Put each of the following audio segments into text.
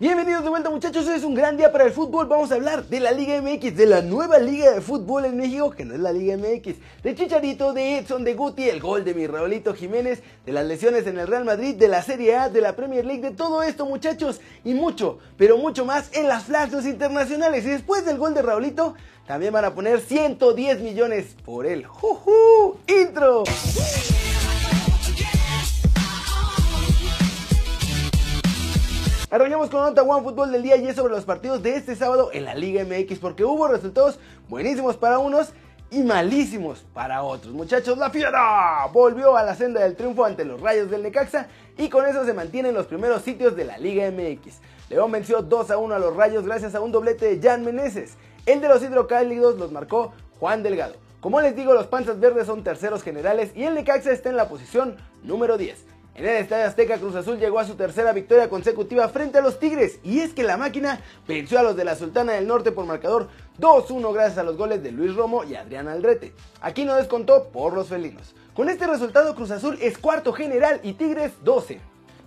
Bienvenidos de vuelta muchachos, hoy es un gran día para el fútbol, vamos a hablar de la Liga MX, de la nueva Liga de Fútbol en México, que no es la Liga MX, de Chicharito, de Edson, de Guti, el gol de mi Raulito Jiménez, de las lesiones en el Real Madrid, de la Serie A, de la Premier League, de todo esto muchachos, y mucho, pero mucho más en las flashes internacionales, y después del gol de Raulito, también van a poner 110 millones por el Juju Intro. Arrancamos con nota One Fútbol del día y es sobre los partidos de este sábado en la Liga MX porque hubo resultados buenísimos para unos y malísimos para otros. Muchachos, la fiera volvió a la senda del triunfo ante los Rayos del Necaxa y con eso se mantienen los primeros sitios de la Liga MX. León venció 2 a 1 a los Rayos gracias a un doblete de Jan Meneses. El de los hidrocálidos los marcó Juan Delgado. Como les digo, los Panzas Verdes son terceros generales y el Necaxa está en la posición número 10. En el Estadio Azteca Cruz Azul llegó a su tercera victoria consecutiva frente a los Tigres y es que la máquina venció a los de la Sultana del Norte por marcador 2-1 gracias a los goles de Luis Romo y Adrián Aldrete. Aquí no descontó por los felinos. Con este resultado Cruz Azul es cuarto general y Tigres 12.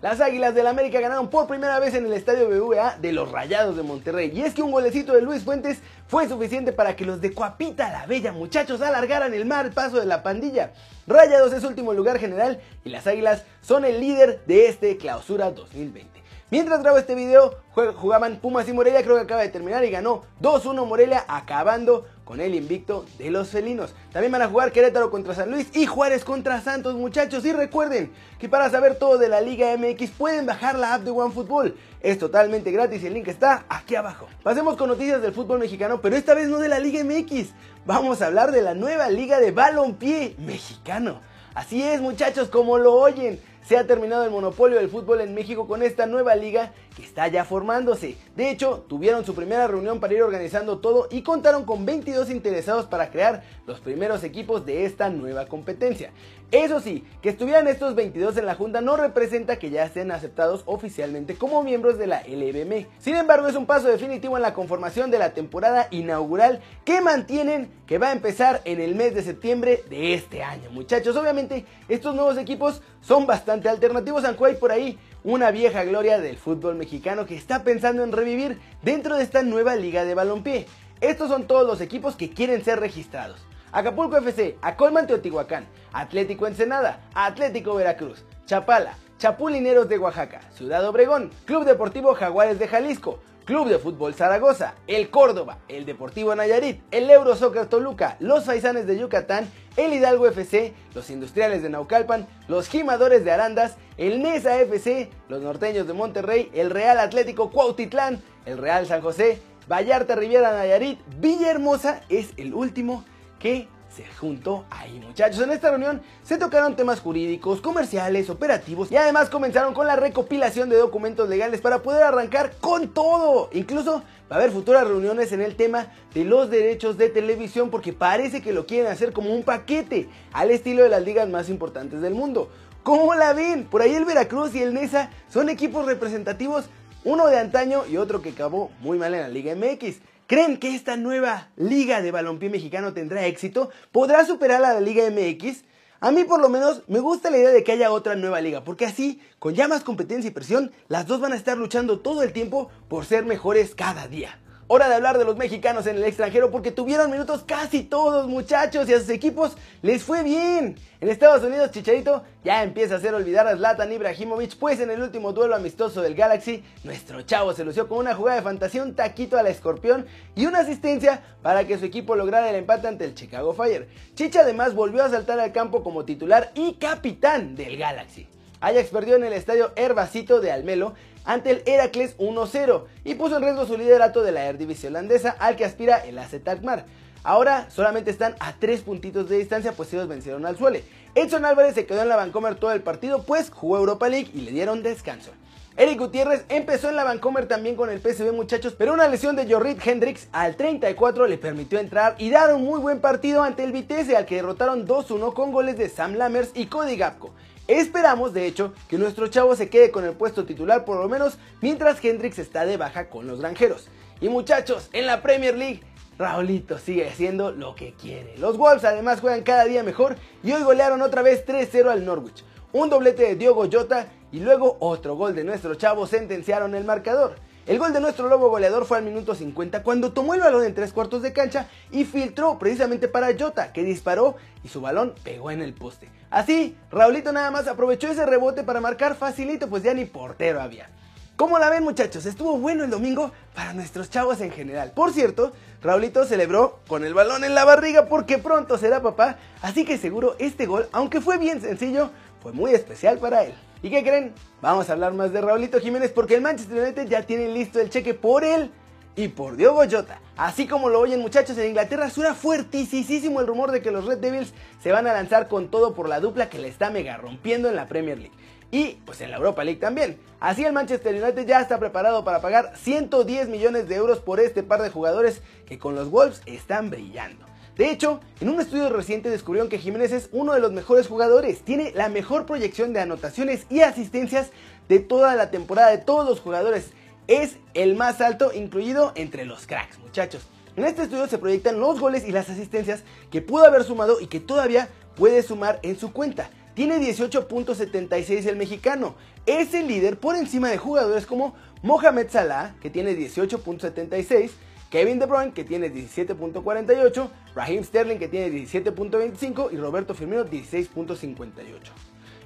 Las Águilas del América ganaron por primera vez en el estadio BVA de los Rayados de Monterrey. Y es que un golecito de Luis Fuentes fue suficiente para que los de Coapita la Bella muchachos alargaran el mal paso de la pandilla. Rayados es último lugar general y las Águilas son el líder de este clausura 2020. Mientras grabo este video, jugaban Pumas y Morelia, creo que acaba de terminar y ganó 2-1 Morelia, acabando con el invicto de los felinos. También van a jugar Querétaro contra San Luis y Juárez contra Santos, muchachos. Y recuerden que para saber todo de la Liga MX pueden bajar la app de OneFootball. Es totalmente gratis y el link está aquí abajo. Pasemos con noticias del fútbol mexicano, pero esta vez no de la Liga MX. Vamos a hablar de la nueva Liga de Balompié mexicano. Así es, muchachos, como lo oyen se ha terminado el monopolio del fútbol en México con esta nueva liga que está ya formándose. De hecho, tuvieron su primera reunión para ir organizando todo y contaron con 22 interesados para crear los primeros equipos de esta nueva competencia. Eso sí, que estuvieran estos 22 en la junta no representa que ya estén aceptados oficialmente como miembros de la LBM. Sin embargo, es un paso definitivo en la conformación de la temporada inaugural que mantienen que va a empezar en el mes de septiembre de este año. Muchachos, obviamente estos nuevos equipos son bastante alternativos, aunque hay por ahí una vieja gloria del fútbol mexicano que está pensando en revivir dentro de esta nueva liga de balompié. Estos son todos los equipos que quieren ser registrados. Acapulco FC, Acolman Teotihuacán, Atlético Ensenada, Atlético Veracruz, Chapala, Chapulineros de Oaxaca, Ciudad Obregón, Club Deportivo Jaguares de Jalisco, Club de Fútbol Zaragoza, el Córdoba, el Deportivo Nayarit, el Eurosoccer Toluca, los Faisanes de Yucatán, el Hidalgo FC, los Industriales de Naucalpan, los Gimadores de Arandas, el Nesa FC, los Norteños de Monterrey, el Real Atlético Cuautitlán, el Real San José, Vallarta Riviera Nayarit, Villahermosa es el último que se juntó ahí muchachos. En esta reunión se tocaron temas jurídicos, comerciales, operativos y además comenzaron con la recopilación de documentos legales para poder arrancar con todo. Incluso va a haber futuras reuniones en el tema de los derechos de televisión porque parece que lo quieren hacer como un paquete al estilo de las ligas más importantes del mundo. ¿Cómo la ven? Por ahí el Veracruz y el Nesa son equipos representativos, uno de antaño y otro que acabó muy mal en la Liga MX. ¿Creen que esta nueva liga de balompié mexicano tendrá éxito? ¿Podrá superar a la Liga MX? A mí por lo menos me gusta la idea de que haya otra nueva liga, porque así, con ya más competencia y presión, las dos van a estar luchando todo el tiempo por ser mejores cada día. Hora de hablar de los mexicanos en el extranjero porque tuvieron minutos casi todos muchachos y a sus equipos les fue bien. En Estados Unidos Chicharito ya empieza a hacer olvidar a Zlatan Ibrahimovic pues en el último duelo amistoso del Galaxy nuestro chavo se lució con una jugada de fantasía, un taquito a la escorpión y una asistencia para que su equipo lograra el empate ante el Chicago Fire. Chicha además volvió a saltar al campo como titular y capitán del Galaxy. Ajax perdió en el estadio Herbacito de Almelo ante el Heracles 1-0 y puso en riesgo su liderato de la Eredivisie holandesa al que aspira el AZ Alkmaar. Ahora solamente están a 3 puntitos de distancia pues ellos vencieron al Suele. Edson Álvarez se quedó en la Vancomer todo el partido pues jugó Europa League y le dieron descanso. Eric Gutiérrez empezó en la Vancomer también con el PSV muchachos, pero una lesión de Jorrit Hendricks al 34 le permitió entrar y dar un muy buen partido ante el Vitesse al que derrotaron 2-1 con goles de Sam Lammers y Cody Gapco. Esperamos, de hecho, que nuestro chavo se quede con el puesto titular por lo menos mientras Hendrix está de baja con los granjeros. Y muchachos, en la Premier League, Raulito sigue haciendo lo que quiere. Los Wolves además juegan cada día mejor y hoy golearon otra vez 3-0 al Norwich. Un doblete de Diogo Jota y luego otro gol de nuestro chavo sentenciaron el marcador. El gol de nuestro lobo goleador fue al minuto 50 cuando tomó el balón en tres cuartos de cancha y filtró precisamente para Jota, que disparó y su balón pegó en el poste. Así, Raulito nada más aprovechó ese rebote para marcar facilito, pues ya ni portero había. ¿Cómo la ven muchachos? Estuvo bueno el domingo para nuestros chavos en general. Por cierto, Raulito celebró con el balón en la barriga porque pronto será papá, así que seguro este gol, aunque fue bien sencillo, fue muy especial para él. ¿Y qué creen? Vamos a hablar más de Raulito Jiménez porque el Manchester United ya tiene listo el cheque por él y por Diogo Jota. Así como lo oyen muchachos, en Inglaterra suena fuertísimo el rumor de que los Red Devils se van a lanzar con todo por la dupla que le está mega rompiendo en la Premier League. Y pues en la Europa League también. Así el Manchester United ya está preparado para pagar 110 millones de euros por este par de jugadores que con los Wolves están brillando. De hecho, en un estudio reciente descubrieron que Jiménez es uno de los mejores jugadores, tiene la mejor proyección de anotaciones y asistencias de toda la temporada de todos los jugadores. Es el más alto incluido entre los cracks, muchachos. En este estudio se proyectan los goles y las asistencias que pudo haber sumado y que todavía puede sumar en su cuenta. Tiene 18.76 el mexicano. Es el líder por encima de jugadores como Mohamed Salah, que tiene 18.76, Kevin De Bruyne que tiene 17.48, Raheem Sterling que tiene 17.25 y Roberto Firmino 16.58.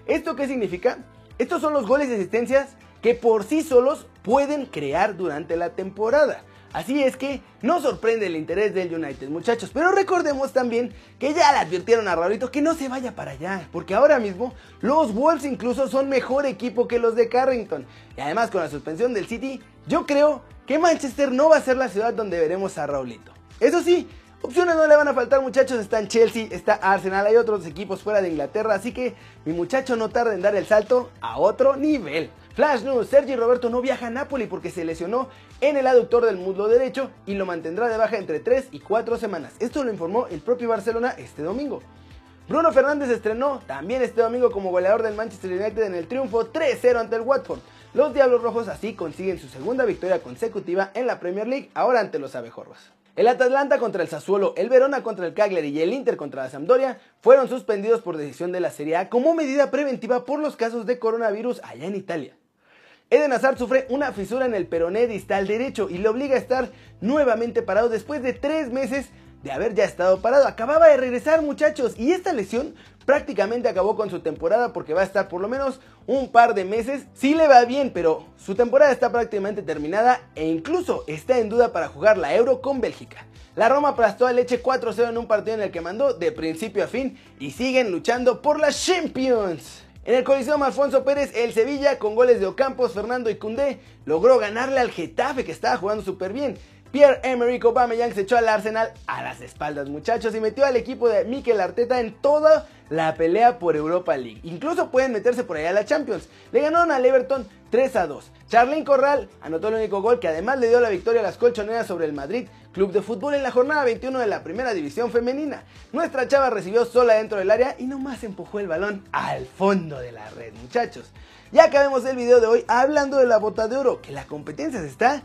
¿Esto qué significa? Estos son los goles y asistencias que por sí solos pueden crear durante la temporada. Así es que no sorprende el interés del United, muchachos. Pero recordemos también que ya le advirtieron a Raulito que no se vaya para allá. Porque ahora mismo los Wolves incluso son mejor equipo que los de Carrington. Y además con la suspensión del City, yo creo que Manchester no va a ser la ciudad donde veremos a Raulito. Eso sí, opciones no le van a faltar muchachos, están Chelsea, está Arsenal, hay otros equipos fuera de Inglaterra, así que mi muchacho no tarda en dar el salto a otro nivel. Flash News, Sergi Roberto no viaja a Napoli porque se lesionó en el aductor del muslo derecho y lo mantendrá de baja entre 3 y 4 semanas. Esto lo informó el propio Barcelona este domingo. Bruno Fernández estrenó también este domingo como goleador del Manchester United en el triunfo 3-0 ante el Watford. Los Diablos Rojos así consiguen su segunda victoria consecutiva en la Premier League, ahora ante los Abejorros. El Atalanta contra el Sassuolo, el Verona contra el Cagliari y el Inter contra la Sampdoria fueron suspendidos por decisión de la Serie A como medida preventiva por los casos de coronavirus allá en Italia. Eden Hazard sufre una fisura en el peroné distal derecho y le obliga a estar nuevamente parado después de tres meses de haber ya estado parado. Acababa de regresar muchachos y esta lesión prácticamente acabó con su temporada porque va a estar por lo menos un par de meses. Sí le va bien, pero su temporada está prácticamente terminada e incluso está en duda para jugar la Euro con Bélgica. La Roma aplastó a Leche 4-0 en un partido en el que mandó de principio a fin y siguen luchando por las Champions. En el Coliseum Alfonso Pérez, el Sevilla, con goles de Ocampos, Fernando y Cundé, logró ganarle al Getafe que estaba jugando súper bien. Pierre-Emerick Aubameyang se echó al Arsenal a las espaldas, muchachos, y metió al equipo de Mikel Arteta en toda la pelea por Europa League. Incluso pueden meterse por allá a la Champions. Le ganaron al Everton 3 a 2. Charlene Corral anotó el único gol que además le dio la victoria a las colchoneras sobre el Madrid Club de Fútbol en la jornada 21 de la Primera División Femenina. Nuestra chava recibió sola dentro del área y nomás empujó el balón al fondo de la red, muchachos. Ya acabemos el video de hoy hablando de la bota de oro, que la competencia se está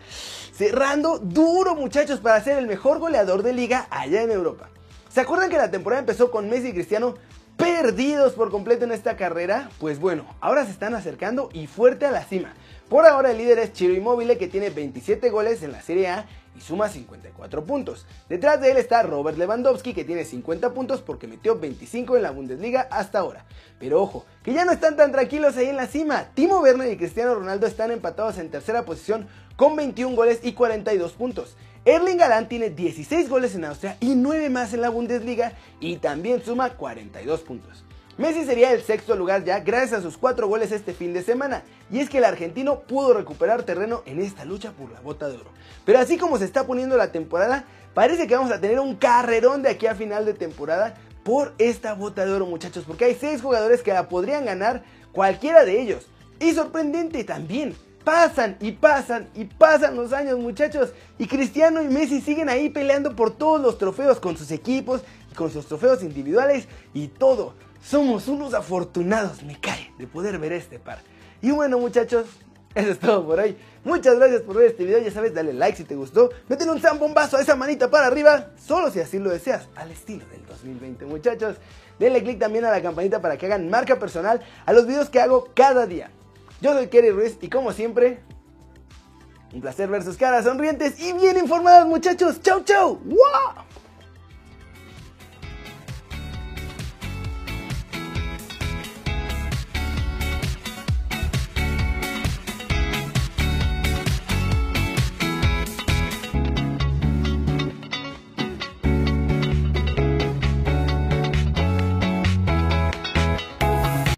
cerrando duro muchachos para ser el mejor goleador de liga allá en Europa. ¿Se acuerdan que la temporada empezó con Messi y Cristiano perdidos por completo en esta carrera? Pues bueno, ahora se están acercando y fuerte a la cima. Por ahora el líder es Chiro Immobile que tiene 27 goles en la Serie A y suma 54 puntos. Detrás de él está Robert Lewandowski que tiene 50 puntos porque metió 25 en la Bundesliga hasta ahora. Pero ojo, que ya no están tan tranquilos ahí en la cima. Timo Werner y Cristiano Ronaldo están empatados en tercera posición con 21 goles y 42 puntos. Erling Haaland tiene 16 goles en Austria y 9 más en la Bundesliga y también suma 42 puntos. Messi sería el sexto lugar ya gracias a sus cuatro goles este fin de semana, y es que el argentino pudo recuperar terreno en esta lucha por la bota de oro. Pero así como se está poniendo la temporada, parece que vamos a tener un carrerón de aquí a final de temporada por esta bota de oro muchachos, porque hay seis jugadores que la podrían ganar cualquiera de ellos. Y sorprendente también, pasan y pasan y pasan los años muchachos y Cristiano y Messi siguen ahí peleando por todos los trofeos con sus equipos y con sus trofeos individuales y todo. Somos unos afortunados, me cae, de poder ver este par. Y bueno, muchachos, eso es todo por hoy. Muchas gracias por ver este video. Ya sabes, dale like si te gustó. Métele un zambombazo a esa manita para arriba, solo si así lo deseas, al estilo del 2020, muchachos. Denle click también a la campanita para que hagan marca personal a los videos que hago cada día. Yo soy Kerry Ruiz y como siempre, Un placer ver sus caras sonrientes y bien informadas muchachos. Chau chau. ¡Wow!